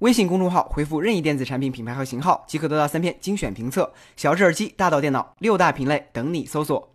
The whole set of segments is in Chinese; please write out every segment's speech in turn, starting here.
微信公众号回复任意电子产品品牌和型号，即可得到三篇精选评测。小智耳机，大到电脑，六大品类等你搜索。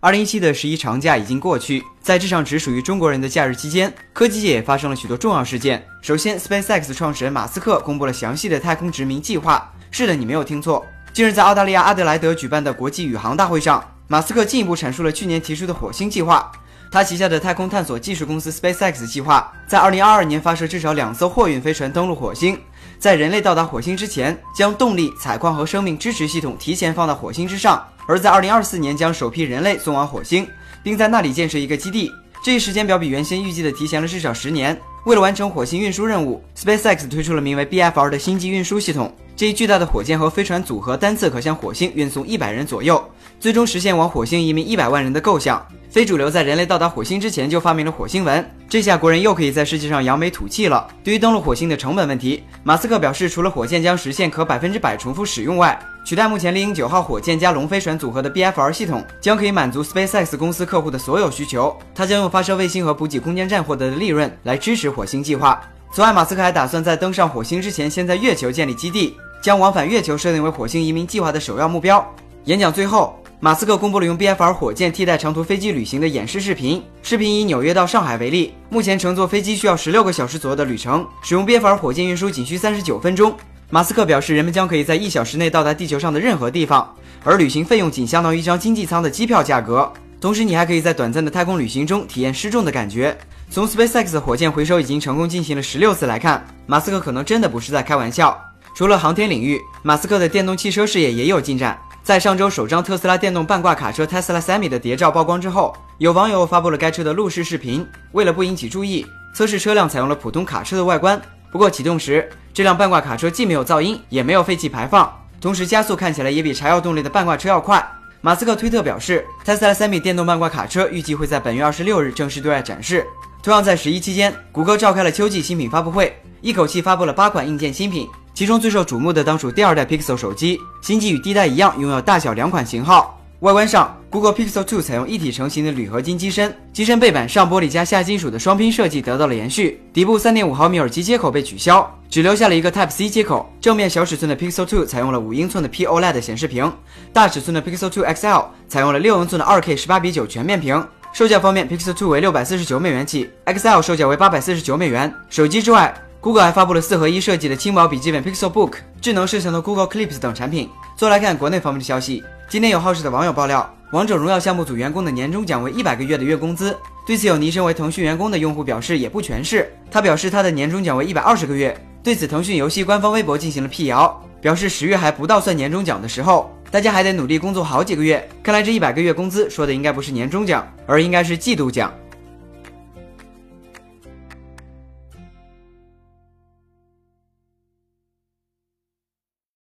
二零一七的十一长假已经过去，在这场只属于中国人的假日期间，科技界也发生了许多重要事件。首先，SpaceX 创始人马斯克公布了详细的太空殖民计划。是的，你没有听错。近日，在澳大利亚阿德莱德举办的国际宇航大会上，马斯克进一步阐述了去年提出的火星计划。他旗下的太空探索技术公司 SpaceX 计划在2022年发射至少两艘货运飞船登陆火星，在人类到达火星之前，将动力、采矿和生命支持系统提前放到火星之上，而在2024年将首批人类送往火星，并在那里建设一个基地。这一时间表比原先预计的提前了至少十年。为了完成火星运输任务，SpaceX 推出了名为 BFR 的星际运输系统。这一巨大的火箭和飞船组合单次可向火星运送一百人左右，最终实现往火星移民一百万人的构想。非主流在人类到达火星之前就发明了火星文，这下国人又可以在世界上扬眉吐气了。对于登陆火星的成本问题，马斯克表示，除了火箭将实现可百分之百重复使用外，取代目前猎鹰九号火箭加龙飞船组合的 BFR 系统，将可以满足 SpaceX 公司客户的所有需求。它将用发射卫星和补给空间站获得的利润来支持火星计划。此外，马斯克还打算在登上火星之前，先在月球建立基地，将往返月球设定为火星移民计划的首要目标。演讲最后。马斯克公布了用 BFR 火箭替代长途飞机旅行的演示视频。视频以纽约到上海为例，目前乘坐飞机需要十六个小时左右的旅程，使用 BFR 火箭运输仅需三十九分钟。马斯克表示，人们将可以在一小时内到达地球上的任何地方，而旅行费用仅相当于一张经济舱的机票价格。同时，你还可以在短暂的太空旅行中体验失重的感觉。从 SpaceX 火箭回收已经成功进行了十六次来看，马斯克可能真的不是在开玩笑。除了航天领域，马斯克的电动汽车事业也有进展。在上周首张特斯拉电动半挂卡车 Tesla Semi 的谍照曝光之后，有网友发布了该车的路试视频。为了不引起注意，测试车辆采用了普通卡车的外观。不过启动时，这辆半挂卡车既没有噪音，也没有废气排放，同时加速看起来也比柴油动力的半挂车要快。马斯克推特表示，Tesla Semi 电动半挂卡车预计会在本月二十六日正式对外展示。同样在十一期间，谷歌召开了秋季新品发布会，一口气发布了八款硬件新品。其中最受瞩目的当属第二代 Pixel 手机，新机与第一代一样，拥有大小两款型号。外观上，Google Pixel 2采用一体成型的铝合金机身，机身背板上玻璃加下金属的双拼设计得到了延续。底部3.5毫米耳机接口被取消，只留下了一个 Type C 接口。正面小尺寸的 Pixel 2采用了五英寸的 P OLED 显示屏，大尺寸的 Pixel 2 XL 采用了六英寸的 2K 十八比九全面屏。售价方面，Pixel 2为六百四十九美元起，XL 售价为八百四十九美元。手机之外，Google 还发布了四合一设计的轻薄笔记本 Pixel Book、智能摄像头 Google Clips 等产品。最后来看国内方面的消息，今天有好事的网友爆料，王者荣耀项目组员工的年终奖为一百个月的月工资。对此，有昵称为腾讯员工的用户表示也不全是，他表示他的年终奖为一百二十个月。对此，腾讯游戏官方微博进行了辟谣，表示十月还不到算年终奖的时候，大家还得努力工作好几个月。看来这一百个月工资说的应该不是年终奖，而应该是季度奖。